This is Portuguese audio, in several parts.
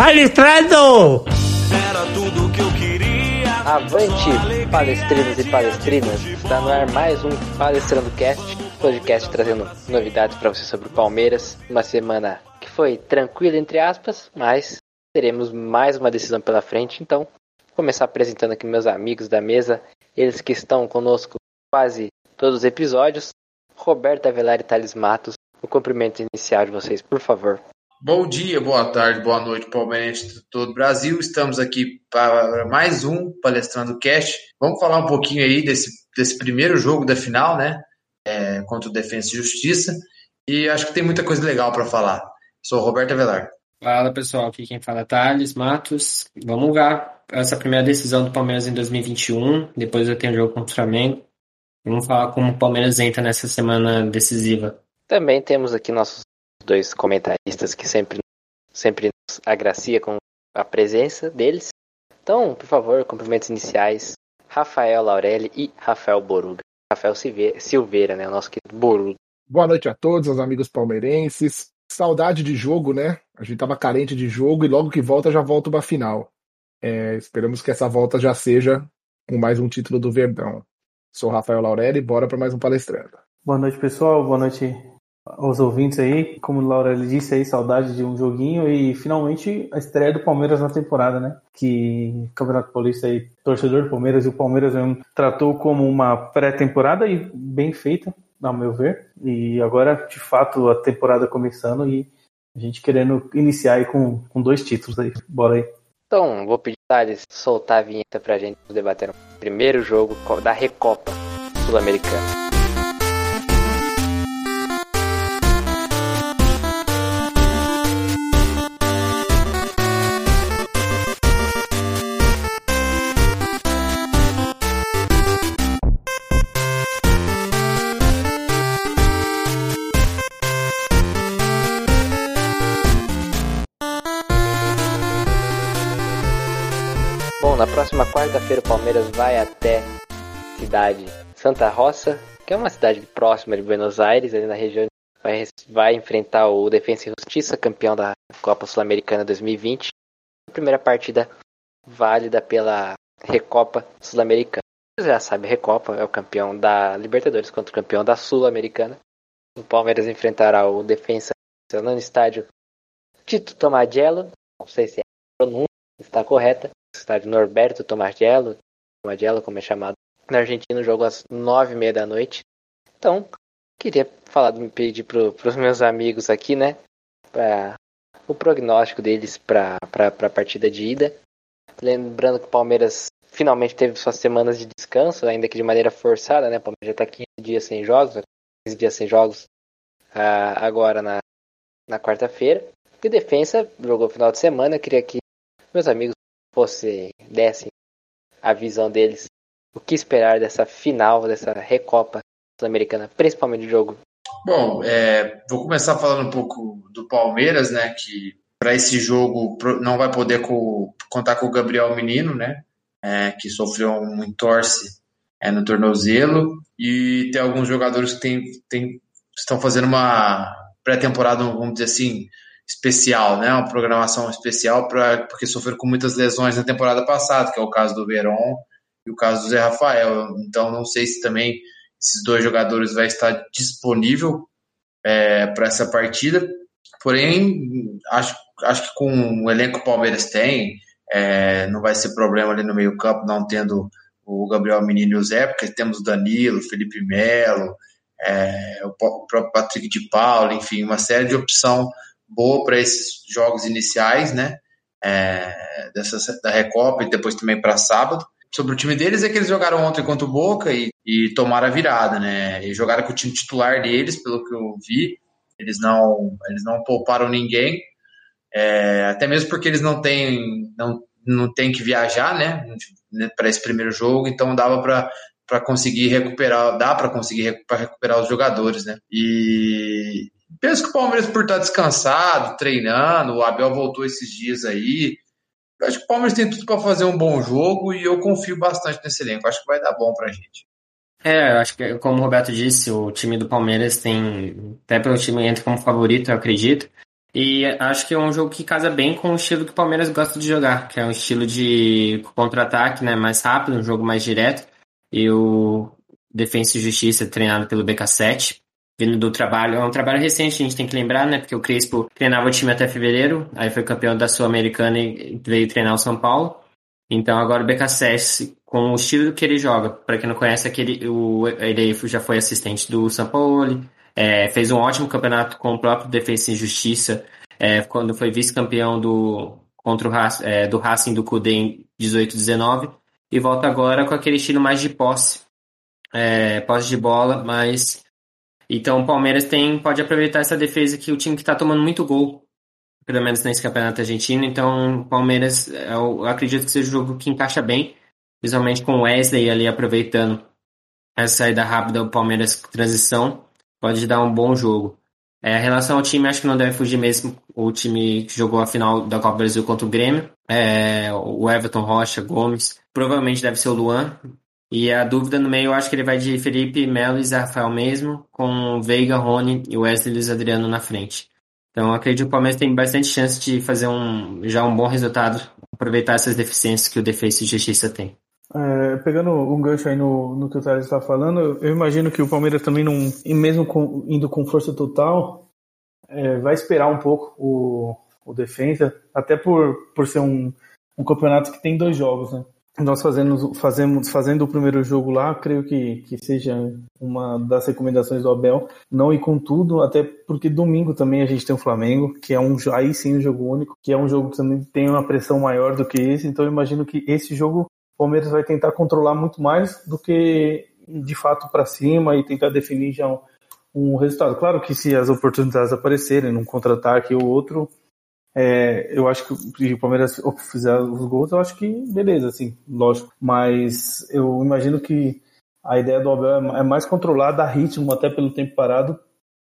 Palestrando! Era tudo que eu queria. Avante, palestrinos e palestrinas! Está no ar mais um Palestrando Cast, podcast trazendo novidades para você sobre o Palmeiras. Uma semana que foi tranquila, entre aspas, mas teremos mais uma decisão pela frente. Então, vou começar apresentando aqui meus amigos da mesa, eles que estão conosco quase todos os episódios. Roberto Avelar e Thales Matos, o cumprimento inicial de vocês, por favor. Bom dia, boa tarde, boa noite, palmeirense de todo o Brasil. Estamos aqui para mais um Palestrando Cast. Vamos falar um pouquinho aí desse, desse primeiro jogo da final, né? É, contra o Defensa e Justiça. E acho que tem muita coisa legal para falar. Sou o Roberto Avelar. Fala pessoal, aqui quem fala é Thales Matos. Vamos lá, essa primeira decisão do Palmeiras em 2021. Depois eu tenho o jogo contra o Flamengo. Vamos falar como o Palmeiras entra nessa semana decisiva. Também temos aqui nossos dois comentaristas que sempre, sempre nos agracia com a presença deles. Então, por favor, cumprimentos iniciais. Rafael Laurelli e Rafael Boruga. Rafael Silveira, né? O nosso querido Boruga. Boa noite a todos, os amigos palmeirenses. Saudade de jogo, né? A gente tava carente de jogo e logo que volta já volta uma final. É, esperamos que essa volta já seja com mais um título do Verdão. Sou Rafael Laurelli, bora para mais um palestrando. Boa noite, pessoal. Boa noite aos ouvintes aí. Como Laurelli disse aí, saudade de um joguinho e finalmente a estreia do Palmeiras na temporada, né? Que o Campeonato Paulista aí, torcedor do Palmeiras e o Palmeiras mesmo tratou como uma pré-temporada e bem feita, ao meu ver. E agora, de fato, a temporada começando e a gente querendo iniciar aí com, com dois títulos aí. Bora aí. Então, vou pedir a soltar a vinheta pra gente debater o primeiro jogo da Recopa Sul-Americana. Quarta-feira o Palmeiras vai até cidade Santa Roça, que é uma cidade próxima de Buenos Aires, ali na região. Vai, vai enfrentar o Defensa e Justiça, campeão da Copa Sul-Americana 2020. A primeira partida válida pela Recopa Sul-Americana. Você já sabe, Recopa é o campeão da Libertadores contra o campeão da Sul-Americana. O Palmeiras enfrentará o Defensa no estádio Tito Tomagello. Não sei se é a pronúncia está correta estádio Norberto Tomagello, Tomagello como é chamado na Argentina, o jogo às nove e meia da noite. Então, queria falar, pedir para os meus amigos aqui, né, pra, o prognóstico deles para a partida de ida. Lembrando que o Palmeiras finalmente teve suas semanas de descanso, ainda que de maneira forçada, né, o Palmeiras já está 15 dias sem jogos, 15 dias sem jogos uh, agora na, na quarta-feira. E defesa jogou final de semana, queria que meus amigos fosse dessem a visão deles, o que esperar dessa final, dessa Recopa Sul-Americana, principalmente do jogo? Bom, é, vou começar falando um pouco do Palmeiras, né, que para esse jogo não vai poder com, contar com o Gabriel Menino, né, é, que sofreu um entorse é, no tornozelo, e tem alguns jogadores que tem, tem, estão fazendo uma pré-temporada, vamos dizer assim, especial, né? Uma programação especial para porque sofreram com muitas lesões na temporada passada, que é o caso do Verón e o caso do Zé Rafael. Então não sei se também esses dois jogadores vai estar disponível é, para essa partida. Porém, acho, acho que com o elenco que o Palmeiras tem, é, não vai ser problema ali no meio campo, não tendo o Gabriel Menino e o Zé, porque temos o Danilo, Felipe Melo, é, o próprio Patrick de Paulo, enfim, uma série de opção boa para esses jogos iniciais, né? É, dessa, da Recopa e depois também para sábado. Sobre o time deles é que eles jogaram ontem contra o Boca e, e tomaram a virada, né? E jogaram com o time titular deles, pelo que eu vi. Eles não, eles não pouparam ninguém, é, até mesmo porque eles não têm, não, não têm que viajar, né? Para esse primeiro jogo, então dava para para conseguir recuperar, dá para conseguir recuperar os jogadores, né? E, Penso que o Palmeiras, por estar descansado, treinando, o Abel voltou esses dias aí. Eu acho que o Palmeiras tem tudo para fazer um bom jogo e eu confio bastante nesse elenco. Acho que vai dar bom pra gente. É, acho que, como o Roberto disse, o time do Palmeiras tem, até pelo time entra como favorito, eu acredito. E acho que é um jogo que casa bem com o estilo que o Palmeiras gosta de jogar, que é um estilo de contra-ataque, né, mais rápido, um jogo mais direto. E o Defensa e Justiça treinado pelo BK7, vindo do trabalho, é um trabalho recente, a gente tem que lembrar, né, porque o Crespo treinava o time até fevereiro, aí foi campeão da Sul-Americana e veio treinar o São Paulo. Então agora o BK7, com o estilo que ele joga, para quem não conhece, aquele, o, ele já foi assistente do São Paulo, é, fez um ótimo campeonato com o próprio Defesa e Justiça, é, quando foi vice-campeão do, contra o, é, do Racing do Cudê em 18-19, e volta agora com aquele estilo mais de posse, é, posse de bola, mas... Então o Palmeiras tem, pode aproveitar essa defesa que o time que está tomando muito gol, pelo menos nesse campeonato argentino, então o Palmeiras, eu acredito que seja um jogo que encaixa bem, principalmente com o Wesley ali aproveitando essa saída rápida do Palmeiras transição, pode dar um bom jogo. É, em relação ao time, acho que não deve fugir mesmo o time que jogou a final da Copa do Brasil contra o Grêmio. É, o Everton Rocha, Gomes. Provavelmente deve ser o Luan. E a dúvida no meio, eu acho que ele vai de Felipe Melo e Rafael mesmo, com Veiga, Rony e Wesley Luiz Adriano na frente. Então acredito que o Palmeiras tem bastante chance de fazer um, já um bom resultado, aproveitar essas deficiências que o Defesa e Justiça tem. É, pegando um gancho aí no, no que o Thales está falando, eu imagino que o Palmeiras também não, mesmo com, indo com força total, é, vai esperar um pouco o, o defesa, até por, por ser um, um campeonato que tem dois jogos, né? Nós fazendo, fazemos, fazendo o primeiro jogo lá, creio que, que seja uma das recomendações do Abel, não ir com tudo, até porque domingo também a gente tem o Flamengo, que é um aí sim um jogo único, que é um jogo que também tem uma pressão maior do que esse, então eu imagino que esse jogo Palmeiras vai tentar controlar muito mais do que de fato para cima e tentar definir já um, um, resultado. Claro que se as oportunidades aparecerem num contra-ataque ou outro, é, eu acho que o Palmeiras fizer os gols, eu acho que beleza, assim, lógico. Mas eu imagino que a ideia do Abel é mais controlar, dar ritmo até pelo tempo parado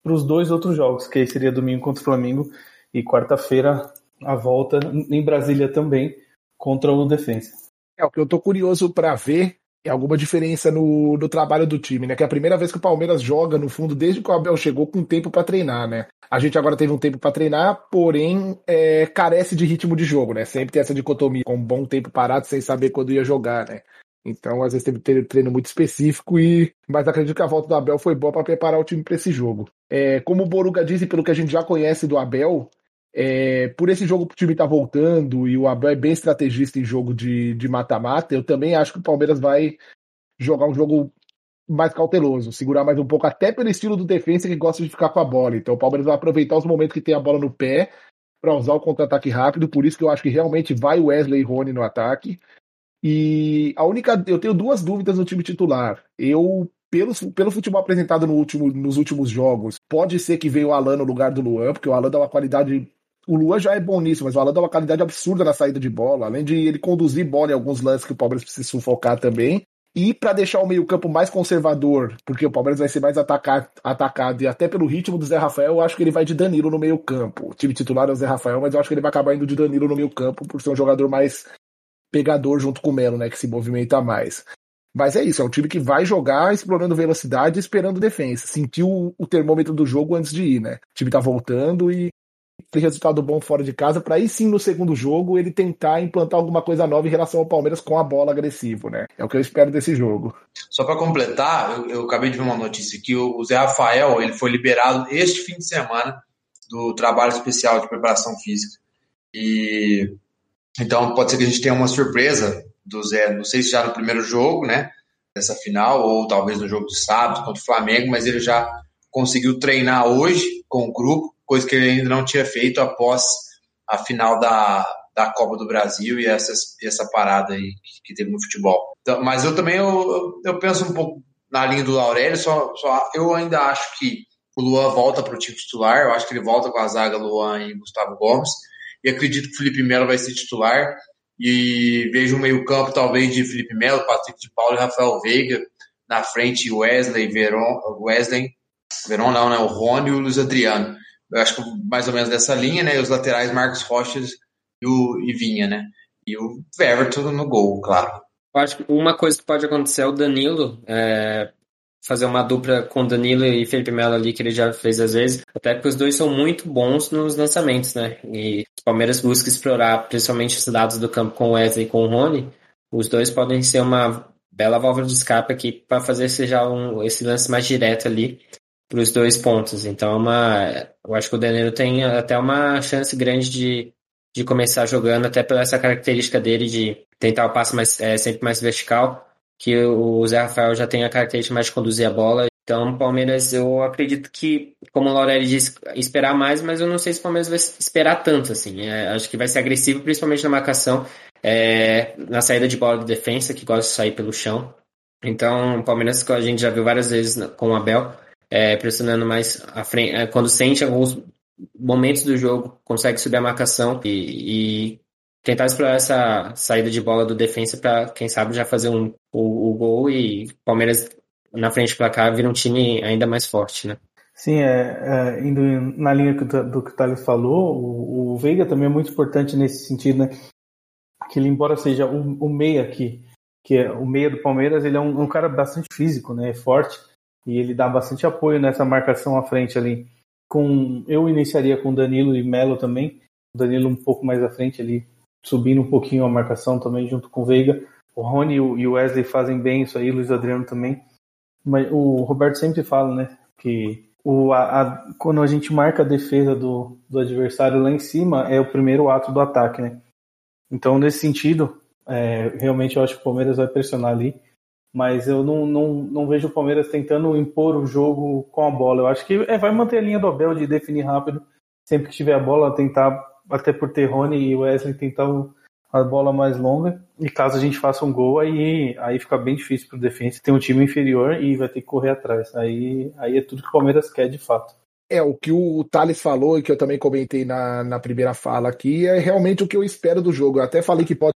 para os dois outros jogos, que aí seria domingo contra o Flamengo e quarta-feira a volta em Brasília também contra o Defensa. É, o que eu tô curioso para ver é alguma diferença no, no trabalho do time, né? Que é a primeira vez que o Palmeiras joga, no fundo, desde que o Abel chegou, com tempo para treinar, né? A gente agora teve um tempo para treinar, porém é, carece de ritmo de jogo, né? Sempre tem essa dicotomia, com um bom tempo parado sem saber quando ia jogar, né? Então, às vezes teve treino muito específico e, mas acredito que a volta do Abel foi boa para preparar o time para esse jogo. É, como o Boruga disse, pelo que a gente já conhece do Abel, é, por esse jogo o time tá voltando e o Abel é bem estrategista em jogo de mata-mata, eu também acho que o Palmeiras vai jogar um jogo mais cauteloso, segurar mais um pouco, até pelo estilo do defensa que gosta de ficar com a bola. Então o Palmeiras vai aproveitar os momentos que tem a bola no pé para usar o contra-ataque rápido, por isso que eu acho que realmente vai o Wesley e Rony no ataque. E a única. Eu tenho duas dúvidas no time titular. Eu pelo, pelo futebol apresentado no último, nos últimos jogos, pode ser que veio o Alan no lugar do Luan, porque o Alan dá uma qualidade o Luan já é bom nisso, mas o Alan dá uma qualidade absurda na saída de bola, além de ele conduzir bola em alguns lances que o Palmeiras precisa sufocar também. E para deixar o meio-campo mais conservador, porque o Palmeiras vai ser mais atacado, atacado e até pelo ritmo do Zé Rafael, eu acho que ele vai de Danilo no meio-campo. O time titular é o Zé Rafael, mas eu acho que ele vai acabar indo de Danilo no meio-campo por ser um jogador mais pegador junto com o Melo, né, que se movimenta mais. Mas é isso, é um time que vai jogar explorando velocidade esperando defesa. Sentiu o termômetro do jogo antes de ir, né? O time tá voltando e resultado bom fora de casa, para aí sim no segundo jogo ele tentar implantar alguma coisa nova em relação ao Palmeiras com a bola agressivo, né? É o que eu espero desse jogo. Só para completar, eu, eu, acabei de ver uma notícia que o, Zé Rafael ele foi liberado este fim de semana do trabalho especial de preparação física. E então pode ser que a gente tenha uma surpresa do Zé, não sei se já no primeiro jogo, né? Dessa final, ou talvez no jogo de sábado contra o Flamengo, mas ele já conseguiu treinar hoje com o grupo coisa que ele ainda não tinha feito após a final da, da Copa do Brasil e essa, essa parada aí que, teve no futebol. Então, mas eu também eu, eu penso um pouco na linha do Aurélio, só, só eu ainda acho que o Luan volta para o time titular, eu acho que ele volta com a zaga Luan e Gustavo Gomes, e acredito que o Felipe Melo vai ser titular, e vejo um meio campo talvez de Felipe Melo, Patrick de Paulo e Rafael Veiga, na frente Wesley, Veron, Wesley, Veron não, né, o Rony e o Luiz Adriano eu acho que mais ou menos dessa linha, né? E os laterais Marcos Rochas e o e Vinha, né? E o Everton no gol, claro. Eu acho que uma coisa que pode acontecer é o Danilo é, fazer uma dupla com Danilo e Felipe Melo ali, que ele já fez às vezes, até porque os dois são muito bons nos lançamentos, né? E o Palmeiras busca explorar principalmente os lados do campo com o Wesley e com o Rony. Os dois podem ser uma bela válvula de escape aqui para fazer seja um, esse lance mais direto ali para os dois pontos. Então, é uma, eu acho que o Danilo tem até uma chance grande de, de começar jogando, até pela essa característica dele de tentar o passe mais, é, sempre mais vertical que o Zé Rafael já tem a característica mais de conduzir a bola. Então, Palmeiras, eu acredito que, como o Laurelli disse, esperar mais, mas eu não sei se o Palmeiras vai esperar tanto, assim. É, acho que vai ser agressivo, principalmente na marcação, é, na saída de bola de defesa, que gosta de sair pelo chão. Então, o Palmeiras, a gente já viu várias vezes com o Abel, é, pressionando mais à frente, é, quando sente alguns momentos do jogo, consegue subir a marcação e, e tentar explorar essa saída de bola do defensa para, quem sabe, já fazer um, o, o gol e Palmeiras na frente do placar vira um time ainda mais forte, né? Sim, é, é, indo na linha do que o Thales falou, o, o, Veiga também é muito importante nesse sentido, né? Que ele, embora seja o, o meia aqui, que é o meia do Palmeiras, ele é um, um, cara bastante físico, né? É forte e ele dá bastante apoio nessa marcação à frente ali. Com eu iniciaria com Danilo e Melo também, Danilo um pouco mais à frente ali, subindo um pouquinho a marcação também junto com o Veiga. O Rony e o Wesley fazem bem isso aí, Luiz Adriano também. Mas o Roberto sempre fala, né, que o, a, a, quando a gente marca a defesa do, do adversário lá em cima, é o primeiro ato do ataque, né? Então, nesse sentido, é, realmente eu acho que o Palmeiras vai pressionar ali, mas eu não, não, não vejo o Palmeiras tentando impor o jogo com a bola. Eu acho que é, vai manter a linha do Abel de definir rápido, sempre que tiver a bola, tentar até por ter Rony e Wesley tentar a bola mais longa. E caso a gente faça um gol, aí, aí fica bem difícil pro defesa. Tem um time inferior e vai ter que correr atrás. Aí, aí é tudo que o Palmeiras quer de fato. É, o que o Thales falou e que eu também comentei na, na primeira fala aqui é realmente o que eu espero do jogo. Eu até falei que pode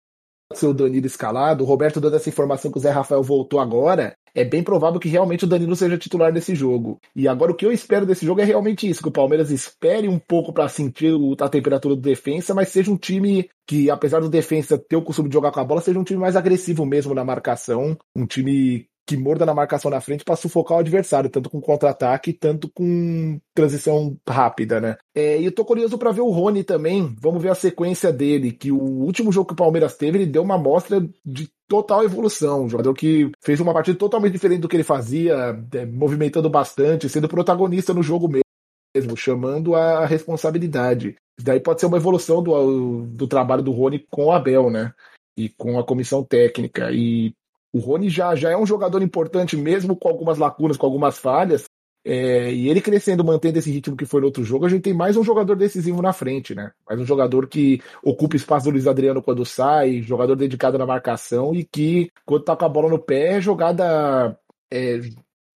ser o Danilo escalado. O Roberto dando essa informação que o Zé Rafael voltou agora. É bem provável que realmente o Danilo seja titular desse jogo. E agora o que eu espero desse jogo é realmente isso: que o Palmeiras espere um pouco para sentir a temperatura do defensa, mas seja um time que, apesar do defensa ter o costume de jogar com a bola, seja um time mais agressivo mesmo na marcação. Um time que morda na marcação na frente para sufocar o adversário, tanto com contra-ataque, tanto com transição rápida, né? É, e eu tô curioso para ver o Rony também. Vamos ver a sequência dele, que o último jogo que o Palmeiras teve, ele deu uma amostra de total evolução. Um jogador que fez uma partida totalmente diferente do que ele fazia, é, movimentando bastante, sendo protagonista no jogo mesmo, chamando a responsabilidade. Daí pode ser uma evolução do, do trabalho do Rony com o Abel, né? E com a comissão técnica. E o Rony já, já é um jogador importante, mesmo com algumas lacunas, com algumas falhas. É, e ele crescendo, mantendo esse ritmo que foi no outro jogo, a gente tem mais um jogador decisivo na frente, né? Mais um jogador que ocupa espaço do Luiz Adriano quando sai, jogador dedicado na marcação e que, quando tá com a bola no pé, é jogada. É,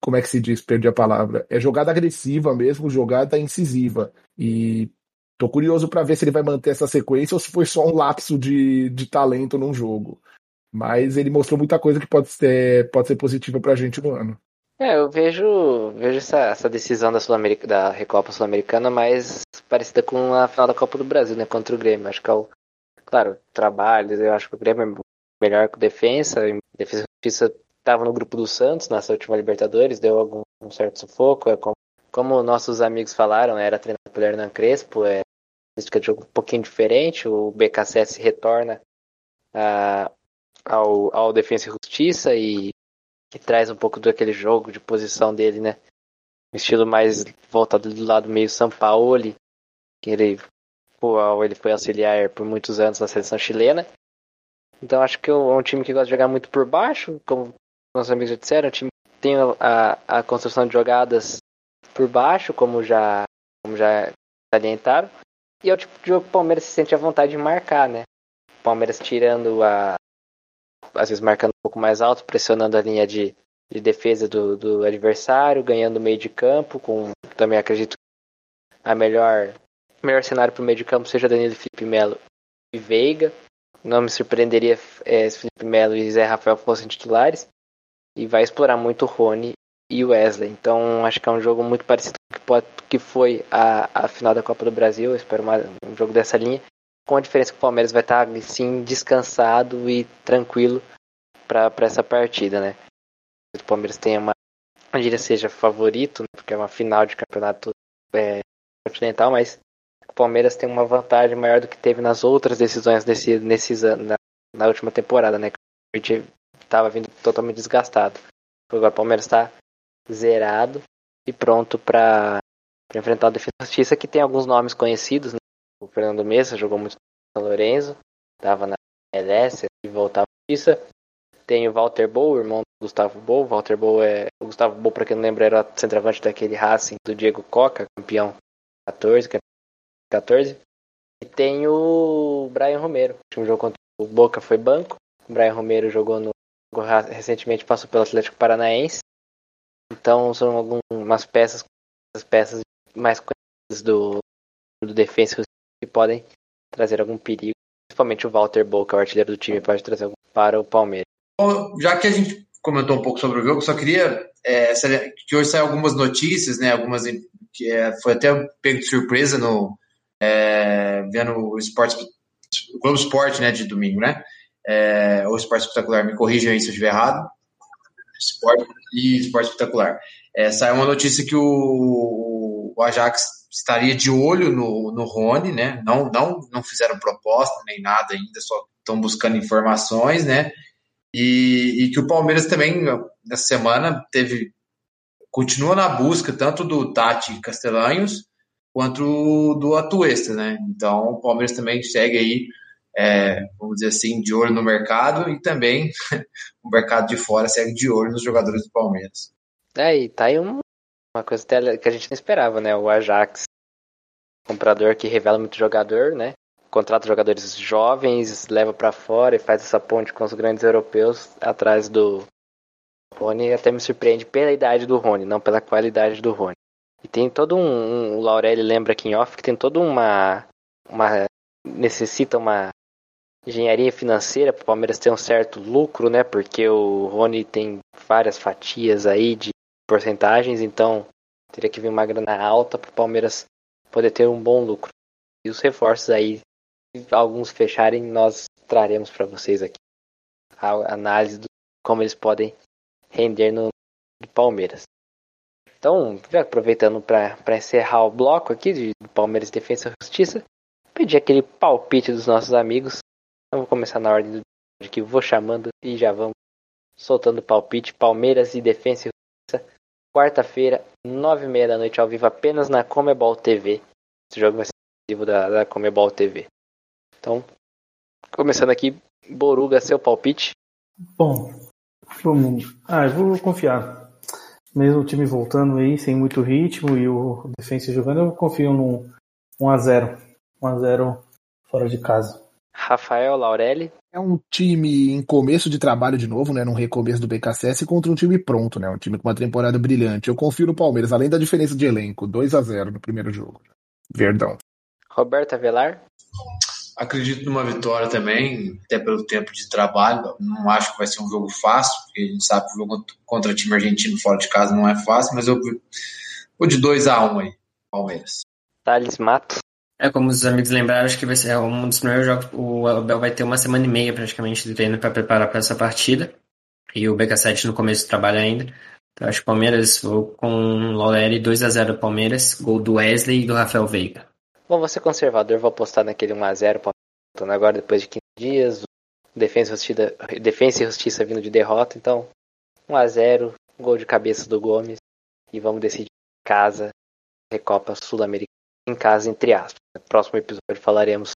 como é que se diz? Perdi a palavra. É jogada agressiva mesmo, jogada incisiva. E tô curioso para ver se ele vai manter essa sequência ou se foi só um lapso de, de talento num jogo. Mas ele mostrou muita coisa que pode ser, pode ser positiva pra gente no ano. É, eu vejo, vejo essa, essa decisão da, Sul da Recopa Sul-Americana mais parecida com a final da Copa do Brasil, né? Contra o Grêmio. Acho que é o. Claro, trabalho, eu acho que o Grêmio é melhor que o defesa. Defesa e Justiça estava no grupo do Santos nessa última Libertadores, deu algum um certo sufoco. É como, como nossos amigos falaram, era treinado pelo Hernan Crespo, é de jogo um pouquinho diferente. O BKSS retorna a, ao, ao Defensa e Justiça e que traz um pouco daquele jogo de posição dele, né? Um estilo mais voltado do lado meio São Paulo, que ele, pô, ele foi auxiliar por muitos anos na seleção chilena. Então acho que é um time que gosta de jogar muito por baixo, como nossos amigos já disseram, é um time que tem a, a construção de jogadas por baixo, como já, como já salientaram. E é o tipo de jogo que o Palmeiras se sente à vontade de marcar, né? O Palmeiras tirando a, às vezes marcando um pouco mais alto, pressionando a linha de, de defesa do, do adversário, ganhando meio de campo, com também acredito a melhor melhor cenário para o meio de campo seja Danilo Felipe Melo e Veiga. Não me surpreenderia é, se Felipe Melo e Zé Rafael fossem titulares. E vai explorar muito o Rony e o Wesley. Então acho que é um jogo muito parecido com que, pode, que foi a, a final da Copa do Brasil. Eu espero mais um jogo dessa linha com a diferença que o Palmeiras vai estar sim descansado e tranquilo para essa partida, né? O Palmeiras tem uma não diria seja favorito, né, porque é uma final de campeonato é, continental, mas o Palmeiras tem uma vantagem maior do que teve nas outras decisões desse, nesses anos, na, na última temporada, né? A gente estava vindo totalmente desgastado. Agora o Palmeiras está zerado e pronto para enfrentar o Defesa Justiça, que tem alguns nomes conhecidos. Né? O Fernando Mesa jogou muito no São Lourenço, estava na LS e voltava à Justiça. Tem o Walter Bow, irmão do Gustavo Bow. Walter Bow é. O Gustavo Bow, para quem não lembra, era centroavante daquele Racing do Diego Coca, campeão 14, campeão 14. E tem o Brian Romero. O último jogo contra o Boca foi banco. O Brian Romero jogou no. Recentemente passou pelo Atlético Paranaense. Então são algumas peças, as peças mais conhecidas do, do defensa que podem trazer algum perigo. Principalmente o Walter que é o artilheiro do time, pode trazer algum para o Palmeiras. Bom, já que a gente comentou um pouco sobre o jogo, só queria é, que hoje saem algumas notícias, né? Algumas que é, foi até pego de surpresa no é, vendo o esporte, o Globo Esporte, né, de domingo, né? É, ou Esporte Espetacular, me corrijam aí se eu estiver errado. Esporte e Esporte Espetacular. É, saiu uma notícia que o, o Ajax estaria de olho no, no Rony, né? Não, não, não fizeram proposta nem nada ainda, só estão buscando informações, né? E, e, que o Palmeiras também, nessa semana, teve continua na busca tanto do Tati Castelanhos quanto do Atuesta, né? Então o Palmeiras também segue aí, é, vamos dizer assim, de olho no mercado e também o mercado de fora segue de olho nos jogadores do Palmeiras. É, e tá aí um, uma coisa que a gente não esperava, né? O Ajax, comprador que revela muito jogador, né? contrata jogadores jovens, leva para fora e faz essa ponte com os grandes europeus atrás do Rony. Até me surpreende pela idade do Rony, não pela qualidade do Rony. E tem todo um, um o Laurelli lembra aqui em off que tem toda uma uma necessita uma engenharia financeira para o Palmeiras ter um certo lucro, né? Porque o Rony tem várias fatias aí de porcentagens, então teria que vir uma grana alta para o Palmeiras poder ter um bom lucro. E os reforços aí alguns fecharem, nós traremos para vocês aqui a análise de como eles podem render no, no Palmeiras. Então, aproveitando para encerrar o bloco aqui de, de Palmeiras Defesa e Justiça, pedir aquele palpite dos nossos amigos. Eu vou começar na ordem de que vou chamando e já vamos soltando palpite. Palmeiras e Defesa e quarta-feira, nove e meia da noite, ao vivo, apenas na Comebol TV. Esse jogo vai ser vivo da, da Comebol TV. Então, começando aqui, Boruga, seu palpite. Bom, vamos. Ah, eu vou confiar. Mesmo o time voltando aí, sem muito ritmo e o defensa jogando, eu confio num 1x0. 1x0 fora de casa. Rafael Laurelli. É um time em começo de trabalho de novo, né? Num recomeço do BKSS contra um time pronto, né? Um time com uma temporada brilhante. Eu confio no Palmeiras, além da diferença de elenco. 2 a 0 no primeiro jogo. Verdão. Roberto Avelar. Acredito numa vitória também, até pelo tempo de trabalho. Não acho que vai ser um jogo fácil, porque a gente sabe que o jogo contra o time argentino fora de casa não é fácil, mas eu vou de 2 a 1 um aí, Palmeiras. Thales Mato. É, como os amigos lembraram, acho que vai ser um dos primeiros jogos. O Abel vai ter uma semana e meia praticamente de treino para preparar para essa partida. E o BK7 no começo do trabalho ainda. Então acho que o Palmeiras, vou com o Lauleri 2 a 0 Palmeiras, gol do Wesley e do Rafael Veiga. Bom, ser conservador, vou apostar naquele 1x0 voltando agora depois de 15 dias. Defesa Justiça, defesa e Justiça vindo de derrota, então 1x0, gol de cabeça do Gomes. E vamos decidir casa, Recopa Sul-Americana em casa, entre aspas. No próximo episódio falaremos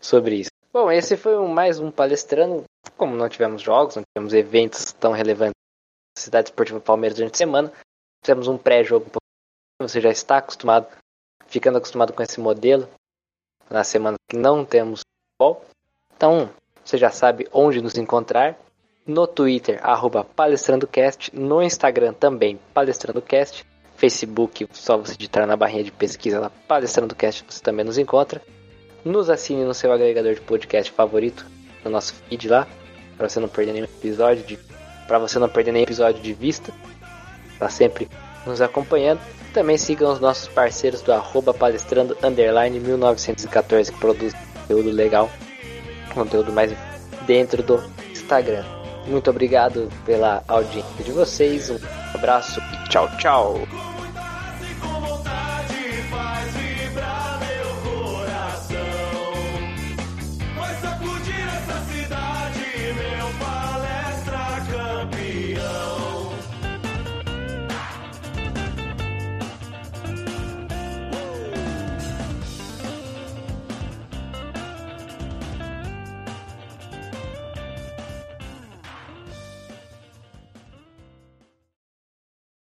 sobre isso. Bom, esse foi mais um palestrando. Como não tivemos jogos, não tivemos eventos tão relevantes na Cidade Esportiva Palmeiras durante a semana, fizemos um pré-jogo. Você já está acostumado ficando acostumado com esse modelo na semana que não temos futebol. Então, você já sabe onde nos encontrar. No Twitter, arroba palestrandocast. No Instagram também, palestrandocast. Facebook, só você digitar na barrinha de pesquisa lá, palestrandocast, você também nos encontra. Nos assine no seu agregador de podcast favorito, no nosso feed lá, para você não perder nenhum episódio de para você não perder nenhum episódio de vista. Tá sempre nos acompanhando. Também sigam os nossos parceiros do arroba palestrando underline 1914 que produz conteúdo legal, conteúdo mais dentro do Instagram. Muito obrigado pela audiência de vocês, um abraço e tchau, tchau.